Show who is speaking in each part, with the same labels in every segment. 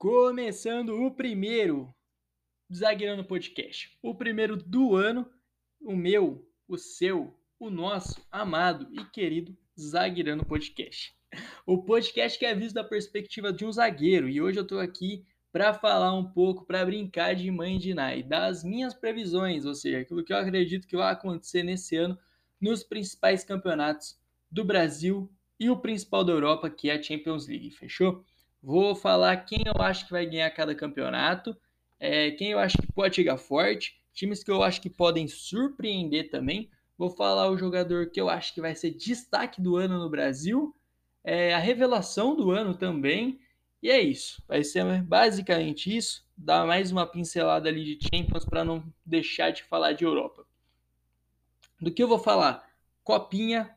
Speaker 1: Começando o primeiro Zagueirando Podcast. O primeiro do ano, o meu, o seu, o nosso amado e querido Zagueirando Podcast. O podcast que é visto da perspectiva de um zagueiro e hoje eu tô aqui para falar um pouco, para brincar de mãe de Nai, das minhas previsões, ou seja, aquilo que eu acredito que vai acontecer nesse ano nos principais campeonatos do Brasil e o principal da Europa, que é a Champions League, fechou? Vou falar quem eu acho que vai ganhar cada campeonato, é, quem eu acho que pode chegar forte, times que eu acho que podem surpreender também. Vou falar o jogador que eu acho que vai ser destaque do ano no Brasil, é, a revelação do ano também. E é isso. Vai ser basicamente isso. Dar mais uma pincelada ali de Champions para não deixar de falar de Europa. Do que eu vou falar? Copinha,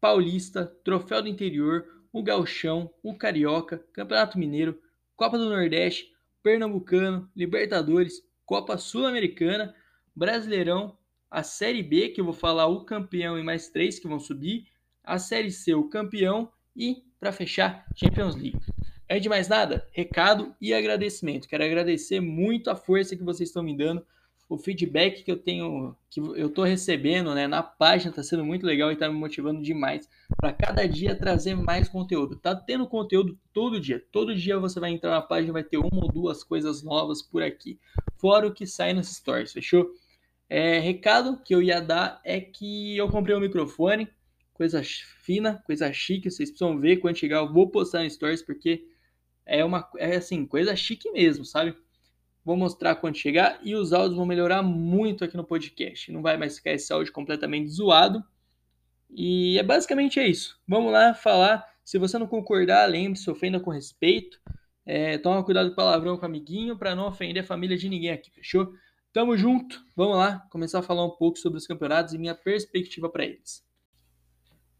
Speaker 1: Paulista, Troféu do Interior, o Gauchão, o Carioca, Campeonato Mineiro, Copa do Nordeste, Pernambucano, Libertadores, Copa Sul-Americana, Brasileirão, a Série B, que eu vou falar o campeão e mais três que vão subir, a Série C, o campeão e, para fechar, Champions League. Antes de mais nada, recado e agradecimento. Quero agradecer muito a força que vocês estão me dando o feedback que eu tenho, que eu estou recebendo né, na página está sendo muito legal e está me motivando demais para cada dia trazer mais conteúdo. Tá tendo conteúdo todo dia. Todo dia você vai entrar na página vai ter uma ou duas coisas novas por aqui. Fora o que sai nos stories, fechou? É, recado que eu ia dar é que eu comprei um microfone, coisa fina, coisa chique. Vocês precisam ver quando chegar. Eu vou postar no stories porque é uma é assim coisa chique mesmo, sabe? Vou mostrar quando chegar e os áudios vão melhorar muito aqui no podcast. Não vai mais ficar esse áudio completamente zoado. E é basicamente é isso. Vamos lá falar. Se você não concordar, lembre-se, ofenda com respeito. É, toma cuidado com palavrão com o amiguinho para não ofender a família de ninguém aqui, fechou? Tamo junto. Vamos lá começar a falar um pouco sobre os campeonatos e minha perspectiva para eles.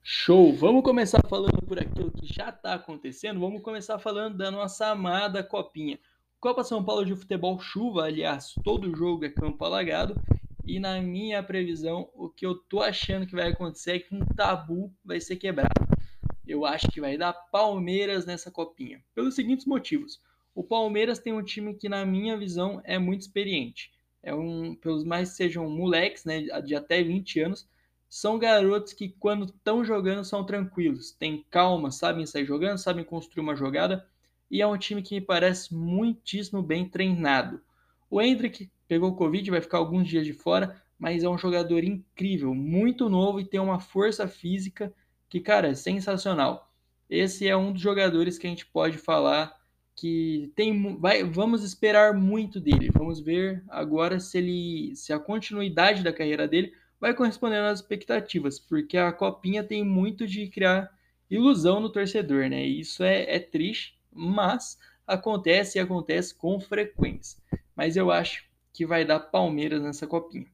Speaker 1: Show! Vamos começar falando por aquilo que já está acontecendo. Vamos começar falando da nossa amada copinha. Copa São Paulo de Futebol chuva, aliás, todo jogo é campo alagado. E na minha previsão, o que eu tô achando que vai acontecer é que um tabu vai ser quebrado. Eu acho que vai dar Palmeiras nessa copinha. Pelos seguintes motivos. O Palmeiras tem um time que, na minha visão, é muito experiente. É um, pelos mais sejam moleques, né, de até 20 anos, são garotos que, quando estão jogando, são tranquilos, têm calma, sabem sair jogando, sabem construir uma jogada e é um time que me parece muitíssimo bem treinado. O Hendrick pegou Covid, vai ficar alguns dias de fora, mas é um jogador incrível, muito novo e tem uma força física que, cara, é sensacional. Esse é um dos jogadores que a gente pode falar que tem vai, vamos esperar muito dele. Vamos ver agora se ele se a continuidade da carreira dele vai corresponder às expectativas, porque a copinha tem muito de criar ilusão no torcedor, né? E isso é, é triste mas acontece e acontece com frequência. Mas eu acho que vai dar Palmeiras nessa copinha.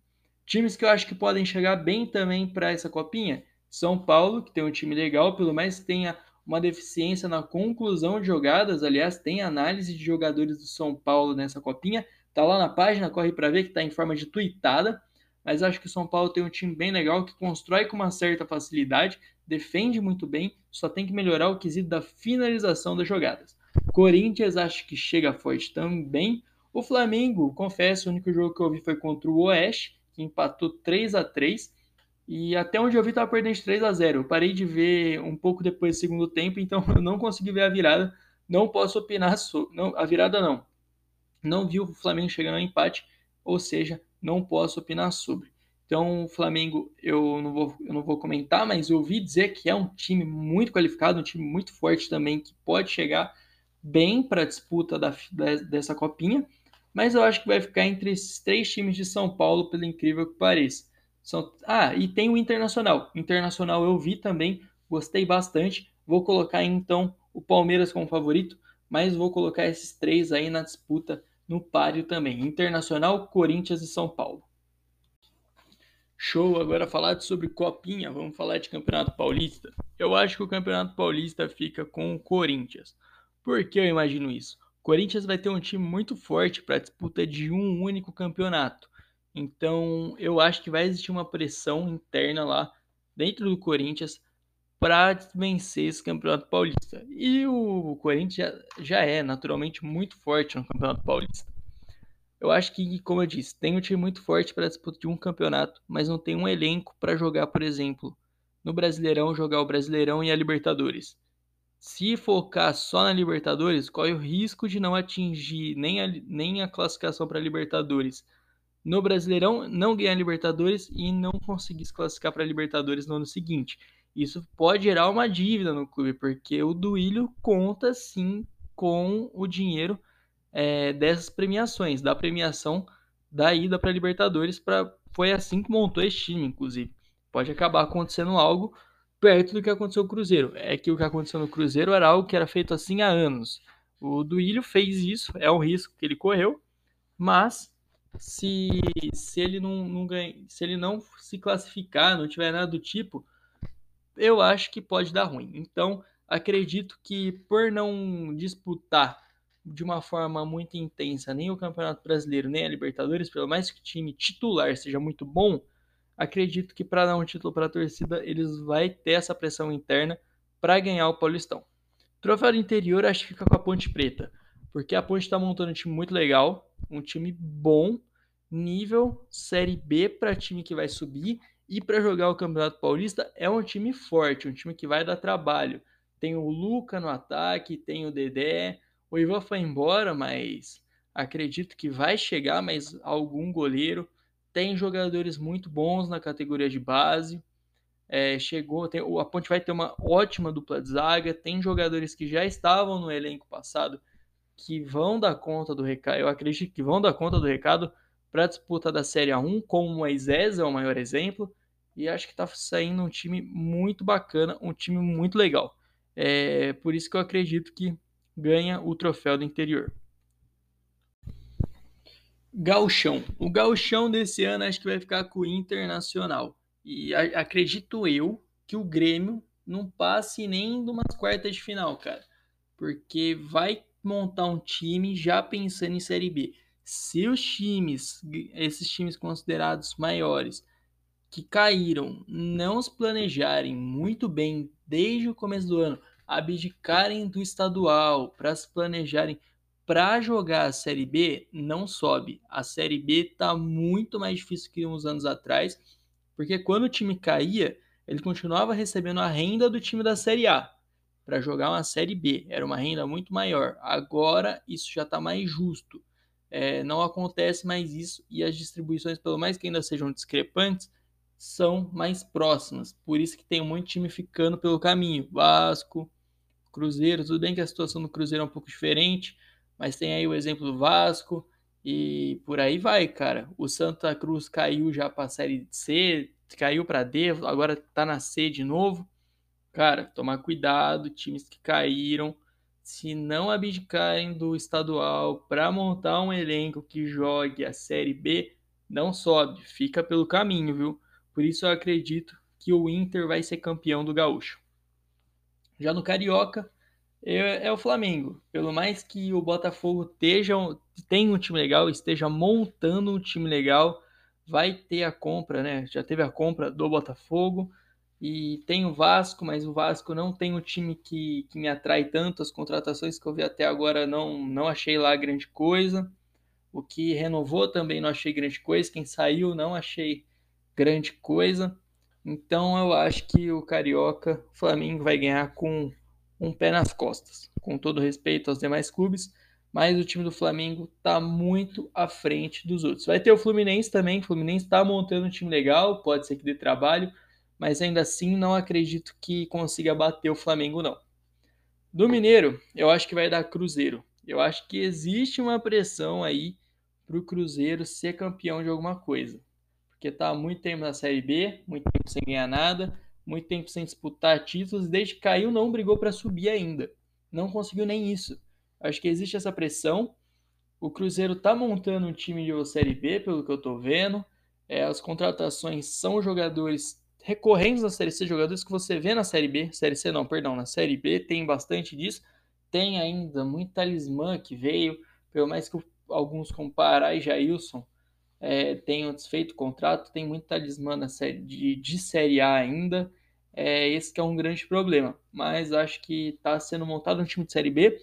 Speaker 1: Times que eu acho que podem chegar bem também para essa copinha: São Paulo, que tem um time legal, pelo menos tenha uma deficiência na conclusão de jogadas. Aliás, tem análise de jogadores do São Paulo nessa copinha. Tá lá na página, corre para ver que está em forma de tweetada. Mas acho que o São Paulo tem um time bem legal que constrói com uma certa facilidade, defende muito bem, só tem que melhorar o quesito da finalização das jogadas. Corinthians acho que chega forte também. O Flamengo, confesso, o único jogo que eu vi foi contra o Oeste, que empatou 3 a 3 e até onde eu vi estava perdendo de 3 a 0 Eu parei de ver um pouco depois do segundo tempo, então eu não consegui ver a virada. Não posso opinar sobre. Não, a virada não. Não vi o Flamengo chegando ao empate, ou seja, não posso opinar sobre. Então, o Flamengo eu não, vou, eu não vou comentar, mas eu ouvi dizer que é um time muito qualificado, um time muito forte também, que pode chegar bem para a disputa da, dessa copinha, mas eu acho que vai ficar entre esses três times de São Paulo, pelo incrível que pareça. São, ah, e tem o Internacional. Internacional eu vi também, gostei bastante. Vou colocar então o Palmeiras como favorito, mas vou colocar esses três aí na disputa no páreo também: Internacional, Corinthians e São Paulo. Show, agora falar sobre Copinha, vamos falar de Campeonato Paulista. Eu acho que o Campeonato Paulista fica com o Corinthians. Por que eu imagino isso? O Corinthians vai ter um time muito forte para a disputa de um único campeonato. Então, eu acho que vai existir uma pressão interna lá dentro do Corinthians para vencer esse Campeonato Paulista. E o Corinthians já, já é naturalmente muito forte no Campeonato Paulista. Eu acho que, como eu disse, tem um time muito forte para disputar de um campeonato, mas não tem um elenco para jogar, por exemplo, no Brasileirão, jogar o Brasileirão e a Libertadores. Se focar só na Libertadores, corre o risco de não atingir nem a, nem a classificação para a Libertadores no Brasileirão, não ganhar a Libertadores e não conseguir se classificar para a Libertadores no ano seguinte. Isso pode gerar uma dívida no clube, porque o Duílio conta sim com o dinheiro é, dessas premiações, da premiação da ida para Libertadores. Pra, foi assim que montou esse time, inclusive. Pode acabar acontecendo algo perto do que aconteceu no Cruzeiro. É que o que aconteceu no Cruzeiro era algo que era feito assim há anos. O Duílio fez isso, é um risco que ele correu, mas se, se ele não, não ganha, se ele não se classificar, não tiver nada do tipo, eu acho que pode dar ruim. Então, acredito que por não disputar de uma forma muito intensa nem o Campeonato Brasileiro, nem a Libertadores, pelo mais que o time titular seja muito bom, acredito que para dar um título para a torcida, eles vai ter essa pressão interna para ganhar o Paulistão. Troféu do interior, acho que fica com a Ponte Preta, porque a Ponte está montando um time muito legal, um time bom, nível Série B para time que vai subir e para jogar o Campeonato Paulista é um time forte, um time que vai dar trabalho. Tem o Luca no ataque, tem o Dedé, o Ivan foi embora, mas acredito que vai chegar mais algum goleiro. Tem jogadores muito bons na categoria de base. É, chegou, tem, a Ponte vai ter uma ótima dupla de zaga. Tem jogadores que já estavam no elenco passado que vão dar conta do recado. Eu acredito que vão dar conta do recado para a disputa da Série A1, como o Moisés é o maior exemplo. E acho que está saindo um time muito bacana, um time muito legal. É por isso que eu acredito que ganha o troféu do interior. Gauchão. O gauchão desse ano acho que vai ficar com o Internacional. E a, acredito eu que o Grêmio não passe nem de umas quartas de final, cara. Porque vai montar um time já pensando em Série B. Se os times, esses times considerados maiores, que caíram, não se planejarem muito bem desde o começo do ano, abdicarem do estadual para se planejarem para jogar a Série B, não sobe. A Série B está muito mais difícil que uns anos atrás, porque quando o time caía, ele continuava recebendo a renda do time da Série A para jogar uma Série B. Era uma renda muito maior. Agora isso já está mais justo. É, não acontece mais isso e as distribuições, pelo mais que ainda sejam discrepantes, são mais próximas. Por isso que tem um monte de time ficando pelo caminho. Vasco, Cruzeiro, tudo bem que a situação do Cruzeiro é um pouco diferente, mas tem aí o exemplo do Vasco e por aí vai, cara. O Santa Cruz caiu já para a Série C, caiu para D, agora tá na C de novo. Cara, tomar cuidado, times que caíram, se não abdicarem do estadual para montar um elenco que jogue a Série B, não sobe, fica pelo caminho, viu? Por isso eu acredito que o Inter vai ser campeão do Gaúcho. Já no Carioca, é, é, o Flamengo. Pelo mais que o Botafogo esteja, tenha um time legal, esteja montando um time legal, vai ter a compra, né? Já teve a compra do Botafogo e tem o Vasco, mas o Vasco não tem um time que, que me atrai tanto. As contratações que eu vi até agora não, não achei lá grande coisa. O que renovou também não achei grande coisa. Quem saiu não achei grande coisa. Então eu acho que o Carioca, o Flamengo vai ganhar com um pé nas costas, com todo respeito aos demais clubes, mas o time do Flamengo está muito à frente dos outros. Vai ter o Fluminense também, o Fluminense está montando um time legal, pode ser que dê trabalho, mas ainda assim não acredito que consiga bater o Flamengo não. Do Mineiro, eu acho que vai dar Cruzeiro. Eu acho que existe uma pressão aí para o Cruzeiro ser campeão de alguma coisa porque está há muito tempo na Série B, muito tempo sem ganhar nada, muito tempo sem disputar títulos, desde que caiu não brigou para subir ainda. Não conseguiu nem isso. Acho que existe essa pressão. O Cruzeiro está montando um time de Série B, pelo que eu estou vendo. É, as contratações são jogadores recorrentes na Série C, jogadores que você vê na Série B, Série C não, perdão, na Série B tem bastante disso. Tem ainda muito talismã que veio, pelo mais que alguns comparar e Jailson é, tenham desfeito o contrato, tem muito talismã na série de, de Série A ainda. É esse que é um grande problema. Mas acho que está sendo montado um time de Série B.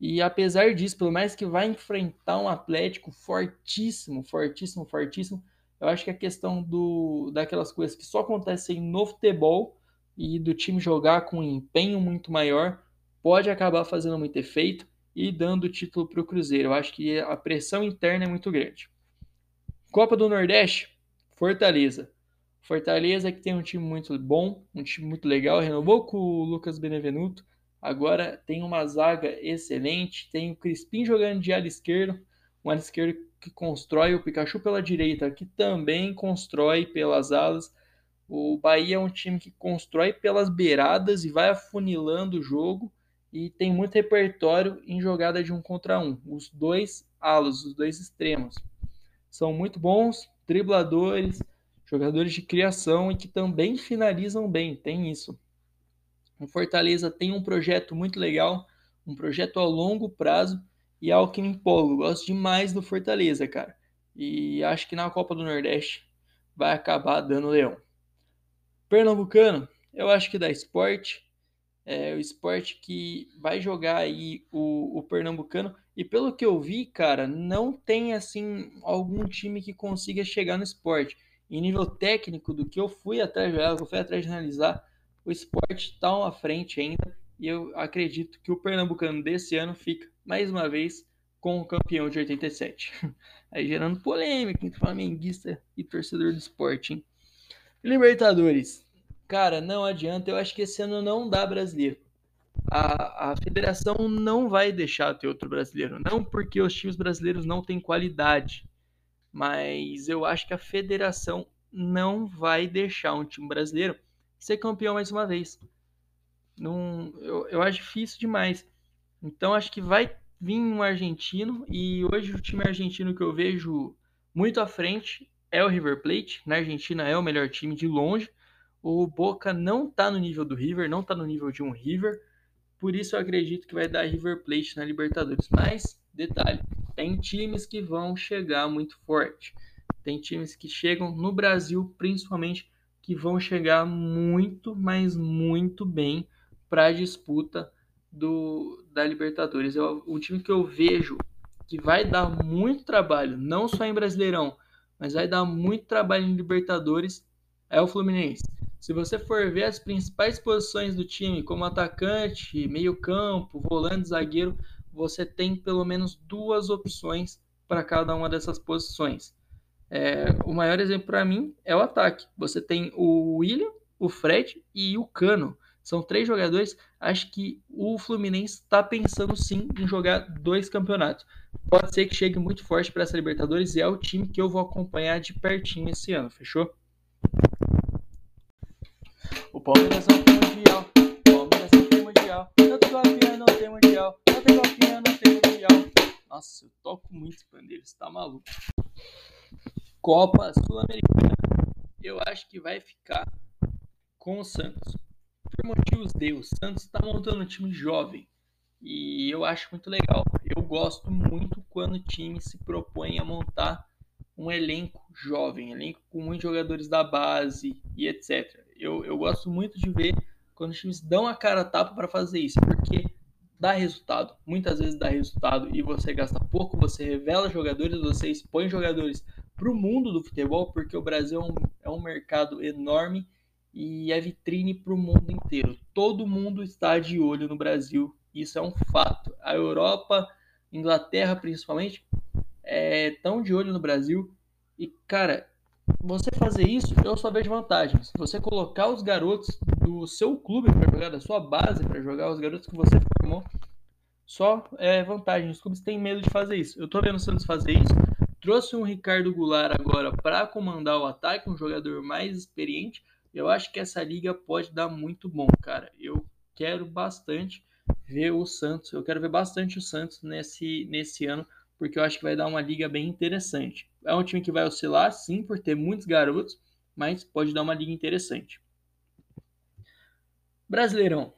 Speaker 1: E apesar disso, pelo mais que vai enfrentar um Atlético fortíssimo, fortíssimo, fortíssimo, eu acho que a questão do, daquelas coisas que só acontecem no futebol e do time jogar com um empenho muito maior pode acabar fazendo muito efeito e dando o título para o Cruzeiro. Eu acho que a pressão interna é muito grande. Copa do Nordeste, Fortaleza. Fortaleza que tem um time muito bom, um time muito legal, renovou com o Lucas Benevenuto, agora tem uma zaga excelente, tem o Crispim jogando de ala esquerdo, um ala esquerdo que constrói o Pikachu pela direita, que também constrói pelas alas. O Bahia é um time que constrói pelas beiradas e vai afunilando o jogo e tem muito repertório em jogada de um contra um. Os dois alas, os dois extremos, são muito bons dribladores, jogadores de criação e que também finalizam bem, tem isso. O Fortaleza tem um projeto muito legal, um projeto a longo prazo e algo que me empolga. Gosto demais do Fortaleza, cara. E acho que na Copa do Nordeste vai acabar dando leão. Pernambucano, eu acho que dá esporte. É o esporte que vai jogar aí o, o Pernambucano. E pelo que eu vi, cara, não tem assim algum time que consiga chegar no esporte. Em nível técnico, do que eu fui atrás de eu fui atrás de analisar, o esporte está à frente ainda. E eu acredito que o Pernambucano desse ano fica, mais uma vez, com o campeão de 87. Aí gerando polêmica entre flamenguista e torcedor do esporte, hein? Libertadores. Cara, não adianta. Eu acho que esse ano não dá brasileiro. A, a federação não vai deixar ter outro brasileiro. Não porque os times brasileiros não têm qualidade. Mas eu acho que a federação não vai deixar um time brasileiro ser campeão mais uma vez. Não, eu, eu acho difícil demais. Então acho que vai vir um argentino e hoje o time argentino que eu vejo muito à frente é o River Plate. Na Argentina é o melhor time de longe. O Boca não está no nível do River, não está no nível de um River. Por isso eu acredito que vai dar River Plate na Libertadores. Mas, detalhe, tem times que vão chegar muito forte. Tem times que chegam no Brasil, principalmente, que vão chegar muito, mas muito bem para a disputa do, da Libertadores. É time que eu vejo que vai dar muito trabalho, não só em Brasileirão, mas vai dar muito trabalho em Libertadores, é o Fluminense. Se você for ver as principais posições do time, como atacante, meio-campo, volante, zagueiro, você tem pelo menos duas opções para cada uma dessas posições. É, o maior exemplo para mim é o ataque. Você tem o William, o Fred e o Cano. São três jogadores. Acho que o Fluminense está pensando sim em jogar dois campeonatos. Pode ser que chegue muito forte para essa Libertadores e é o time que eu vou acompanhar de pertinho esse ano, fechou? O Palmeiras não tem mundial. O Palmeiras não tem mundial. Não tem copinha, não tem mundial. Não tem copinha, não tem mundial. Nossa, eu toco muito pandeiro, você tá maluco. Copa Sul-Americana. Eu acho que vai ficar com o Santos por motivos de o Santos está montando um time jovem e eu acho muito legal. Eu gosto muito quando o time se propõe a montar um elenco jovem, elenco com muitos jogadores da base e etc. Eu, eu gosto muito de ver quando os times dão a cara a tapa para fazer isso, porque dá resultado. Muitas vezes dá resultado e você gasta pouco, você revela jogadores, você expõe jogadores para o mundo do futebol, porque o Brasil é um, é um mercado enorme e é vitrine para o mundo inteiro. Todo mundo está de olho no Brasil, isso é um fato. A Europa, Inglaterra principalmente, é, tão de olho no Brasil. E, cara, você fazer isso, eu só vejo vantagens. Você colocar os garotos do seu clube para jogar, da sua base para jogar, os garotos que você formou, só é vantagem. Os clubes têm medo de fazer isso. Eu tô vendo o Santos fazer isso. Trouxe um Ricardo Goulart agora para comandar o ataque, um jogador mais experiente. Eu acho que essa liga pode dar muito bom, cara. Eu quero bastante ver o Santos. Eu quero ver bastante o Santos nesse, nesse ano, porque eu acho que vai dar uma liga bem interessante. É um time que vai oscilar, sim, por ter muitos garotos, mas pode dar uma liga interessante. Brasileirão.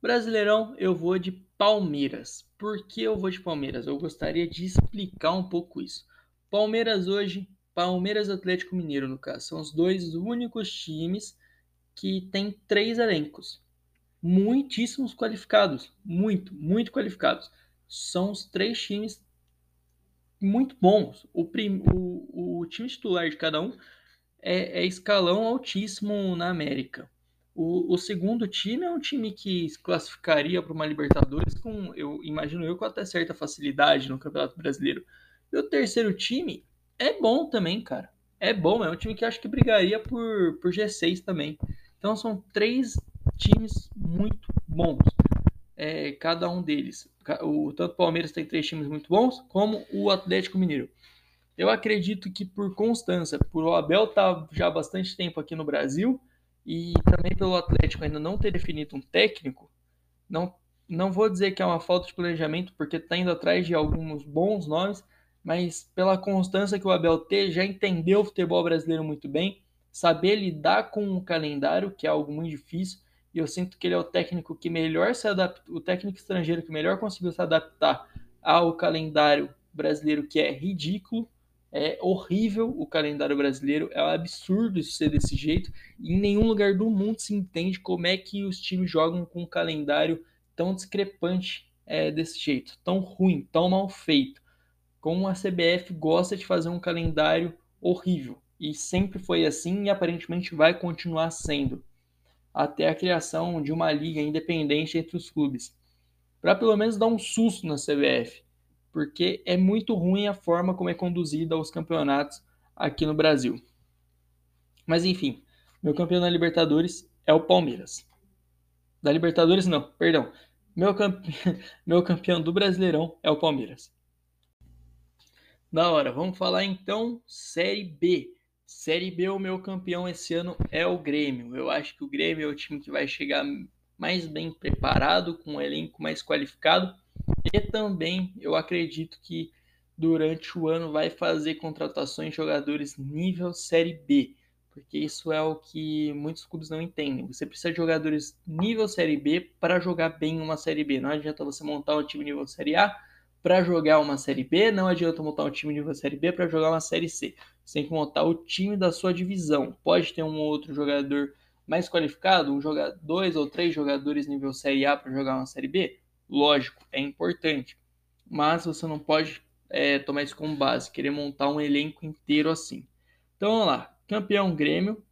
Speaker 1: Brasileirão, eu vou de Palmeiras. Por que eu vou de Palmeiras? Eu gostaria de explicar um pouco isso. Palmeiras hoje Palmeiras e Atlético Mineiro, no caso. São os dois únicos times que tem três elencos muitíssimos qualificados, muito, muito qualificados. São os três times muito bons. O, prim, o, o time titular de cada um é, é escalão altíssimo na América. O, o, segundo time é um time que se classificaria para uma Libertadores com, eu imagino eu, com até certa facilidade no Campeonato Brasileiro. E o terceiro time é bom também, cara. É bom, é um time que acho que brigaria por, por G6 também. Então são três times muito bons. É, cada um deles. O, tanto o Palmeiras tem três times muito bons, como o Atlético Mineiro. Eu acredito que por constância, por o Abel tá já há bastante tempo aqui no Brasil e também pelo Atlético ainda não ter definido um técnico, não, não vou dizer que é uma falta de planejamento, porque está indo atrás de alguns bons nomes, mas pela constância que o Abel tem, já entendeu o futebol brasileiro muito bem, saber lidar com o calendário, que é algo muito difícil, e eu sinto que ele é o técnico que melhor se adapta, o técnico estrangeiro que melhor conseguiu se adaptar ao calendário brasileiro, que é ridículo, é horrível o calendário brasileiro, é um absurdo isso ser desse jeito, e em nenhum lugar do mundo se entende como é que os times jogam com um calendário tão discrepante é, desse jeito, tão ruim, tão mal feito. Como a CBF gosta de fazer um calendário horrível, e sempre foi assim e aparentemente vai continuar sendo até a criação de uma liga independente entre os clubes, para pelo menos dar um susto na CBF, porque é muito ruim a forma como é conduzida os campeonatos aqui no Brasil. Mas enfim, meu campeão da Libertadores é o Palmeiras. Da Libertadores não, perdão. Meu, campe... meu campeão do Brasileirão é o Palmeiras. Da hora, vamos falar então Série B. Série B, o meu campeão esse ano é o Grêmio. Eu acho que o Grêmio é o time que vai chegar mais bem preparado, com um elenco mais qualificado. E também eu acredito que durante o ano vai fazer contratações de jogadores nível Série B, porque isso é o que muitos clubes não entendem. Você precisa de jogadores nível Série B para jogar bem uma Série B. Não adianta você montar um time nível Série A para jogar uma Série B, não adianta montar um time nível Série B para jogar uma Série C. Você tem que montar o time da sua divisão. Pode ter um ou outro jogador mais qualificado, um jogador, dois ou três jogadores nível Série A para jogar uma Série B? Lógico, é importante. Mas você não pode é, tomar isso como base, querer montar um elenco inteiro assim. Então vamos lá. Campeão Grêmio.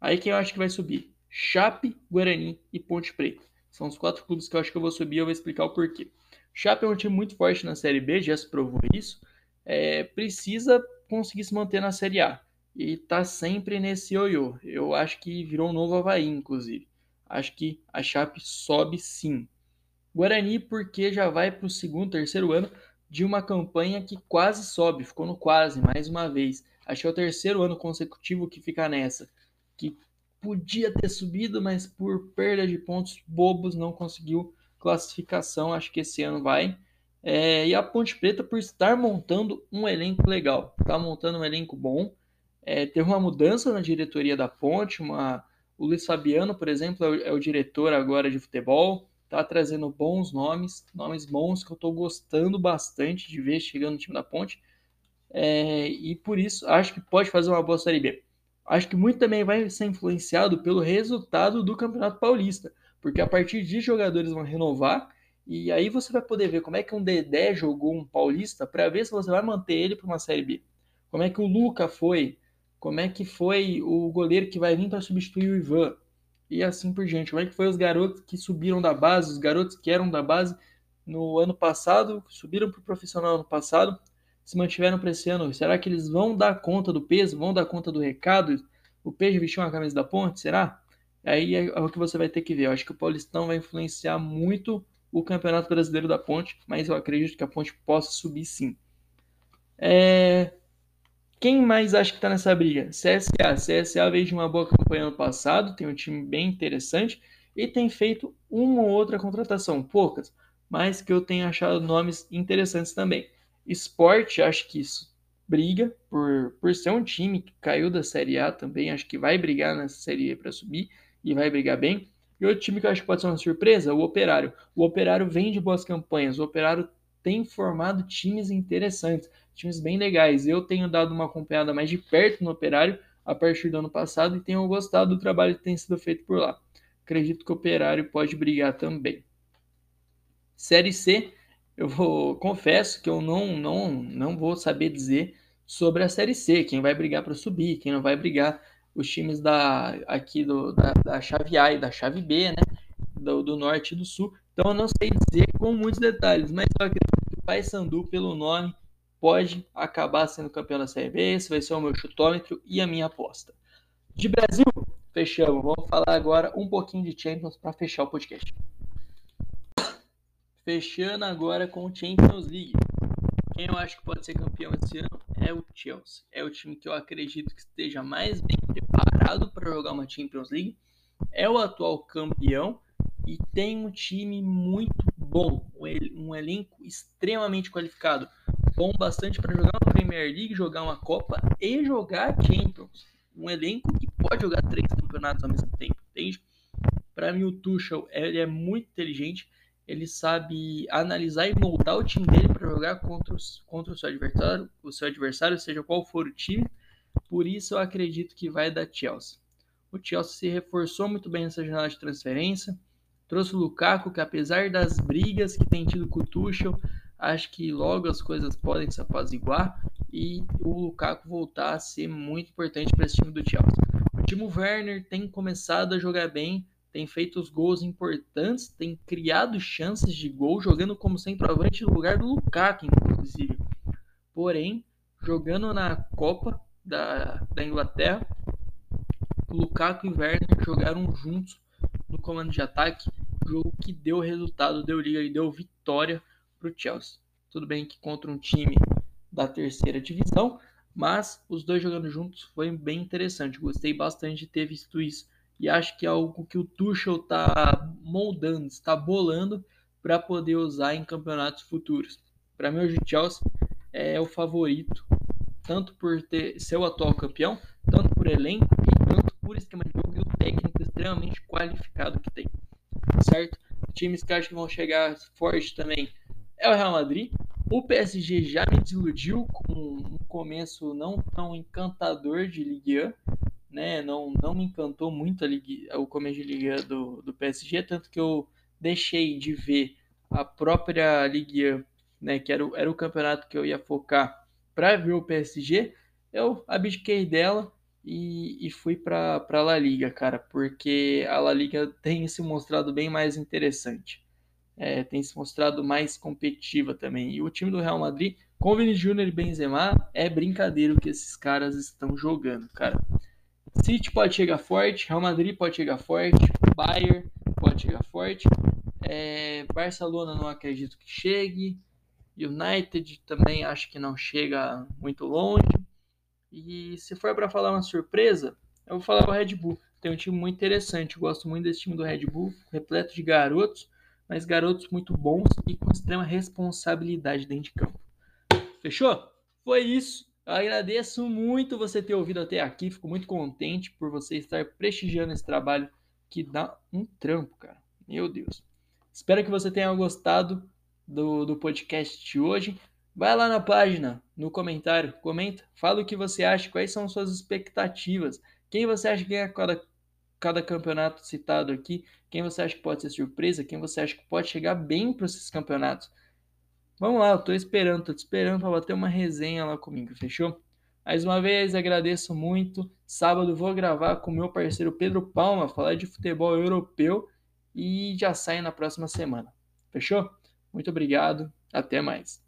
Speaker 1: Aí quem eu acho que vai subir? Chape, Guarani e Ponte Preta. São os quatro clubes que eu acho que eu vou subir eu vou explicar o porquê. Chape é um time muito forte na Série B, já se provou isso. É, precisa conseguir se manter na Série A. E tá sempre nesse ioiô. Eu acho que virou um novo Havaí, inclusive. Acho que a Chape sobe sim. Guarani, porque já vai para o segundo, terceiro ano de uma campanha que quase sobe, ficou no quase, mais uma vez. Acho que é o terceiro ano consecutivo que fica nessa. Que podia ter subido, mas por perda de pontos bobos não conseguiu classificação, acho que esse ano vai. É, e a Ponte Preta por estar montando um elenco legal, está montando um elenco bom. É, teve uma mudança na diretoria da Ponte, uma, o Luiz Fabiano, por exemplo, é o, é o diretor agora de futebol, está trazendo bons nomes, nomes bons que eu estou gostando bastante de ver chegando no time da Ponte. É, e por isso acho que pode fazer uma boa Série B. Acho que muito também vai ser influenciado pelo resultado do Campeonato Paulista porque a partir de jogadores vão renovar e aí você vai poder ver como é que um Dedé jogou um Paulista para ver se você vai manter ele para uma Série B. Como é que o Luca foi, como é que foi o goleiro que vai vir para substituir o Ivan e assim por diante. Como é que foi os garotos que subiram da base, os garotos que eram da base no ano passado, subiram para o profissional ano passado, se mantiveram para esse ano. Será que eles vão dar conta do peso, vão dar conta do recado? O Peixe vestiu uma camisa da ponte, será? Aí é, é o que você vai ter que ver. Eu acho que o Paulistão vai influenciar muito o Campeonato Brasileiro da Ponte, mas eu acredito que a Ponte possa subir sim. É... Quem mais acha que está nessa briga? CSA. CSA veio de uma boa campanha ano passado, tem um time bem interessante e tem feito uma ou outra contratação, poucas, mas que eu tenho achado nomes interessantes também. Esporte, acho que isso briga por, por ser um time que caiu da Série A também, acho que vai brigar nessa Série E para subir e vai brigar bem. E outro time que eu acho que pode ser uma surpresa, o Operário. O Operário vem de boas campanhas, o Operário tem formado times interessantes, times bem legais. Eu tenho dado uma acompanhada mais de perto no Operário, a partir do ano passado e tenho gostado do trabalho que tem sido feito por lá. Acredito que o Operário pode brigar também. Série C, eu vou, confesso que eu não, não, não vou saber dizer sobre a Série C, quem vai brigar para subir, quem não vai brigar, os times da, aqui do, da, da chave A e da chave B, né? Do, do norte e do sul. Então eu não sei dizer com muitos detalhes, mas eu acredito que o Paysandu, pelo nome, pode acabar sendo campeão da Série B. Esse vai ser o meu chutômetro e a minha aposta. De Brasil, fechamos. Vamos falar agora um pouquinho de Champions para fechar o podcast. Fechando agora com o Champions League. Quem eu acho que pode ser campeão esse ano é o Chelsea. É o time que eu acredito que esteja mais bem preparado para jogar uma Champions League. É o atual campeão e tem um time muito bom, um elenco extremamente qualificado, bom bastante para jogar uma Premier League, jogar uma Copa e jogar Champions. Um elenco que pode jogar três campeonatos ao mesmo tempo, entende? Para mim o Tuchel ele é muito inteligente ele sabe analisar e moldar o time dele para jogar contra, os, contra o seu adversário, o seu adversário, seja qual for o time. Por isso eu acredito que vai dar Chelsea. O Chelsea se reforçou muito bem nessa jornada de transferência. Trouxe o Lukaku, que apesar das brigas que tem tido com o Tuchel, acho que logo as coisas podem se apaziguar e o Lukaku voltar a ser muito importante para esse time do Chelsea. O Timo Werner tem começado a jogar bem, tem feito os gols importantes, tem criado chances de gol, jogando como centroavante no lugar do Lukaku, inclusive. Porém, jogando na Copa da, da Inglaterra, Lukaku e Werner jogaram juntos no comando de ataque, jogo que deu resultado, deu liga e deu vitória para o Chelsea. Tudo bem que contra um time da terceira divisão, mas os dois jogando juntos foi bem interessante. Gostei bastante de ter visto isso e acho que é algo que o Tuchel está moldando, está bolando para poder usar em campeonatos futuros. Para mim, hoje o Chelsea é o favorito, tanto por ter, ser o atual campeão, tanto por elenco e tanto por esquema de jogo e o técnico extremamente qualificado que tem. Certo? Times que acho que vão chegar forte também é o Real Madrid. O PSG já me desiludiu com um começo não tão encantador de Ligue 1 né? Não, não me encantou muito a Liga, o começo de liga do, do PSG, tanto que eu deixei de ver a própria Liga, né? Que era, o, era o campeonato que eu ia focar para ver o PSG. Eu abdiquei dela e, e fui para a La Liga, cara, porque a La Liga tem se mostrado bem mais interessante. É, tem se mostrado mais competitiva também. E o time do Real Madrid, com Vini Júnior e Benzema, é brincadeira o que esses caras estão jogando, cara. City pode chegar forte, Real Madrid pode chegar forte, Bayern pode chegar forte, é, Barcelona não acredito que chegue, United também acho que não chega muito longe. E se for para falar uma surpresa, eu vou falar o Red Bull. Tem um time muito interessante, eu gosto muito desse time do Red Bull, repleto de garotos, mas garotos muito bons e com extrema responsabilidade dentro de campo. Fechou? Foi isso. Eu agradeço muito você ter ouvido até aqui, fico muito contente por você estar prestigiando esse trabalho que dá um trampo, cara. Meu Deus. Espero que você tenha gostado do, do podcast de hoje. Vai lá na página, no comentário, comenta, fala o que você acha, quais são suas expectativas, quem você acha que ganha cada, cada campeonato citado aqui, quem você acha que pode ser surpresa, quem você acha que pode chegar bem para esses campeonatos. Vamos lá, eu tô esperando, tô te esperando para bater uma resenha lá comigo, fechou? Mais uma vez, agradeço muito. Sábado vou gravar com meu parceiro Pedro Palma, falar de futebol europeu e já sai na próxima semana. Fechou? Muito obrigado, até mais.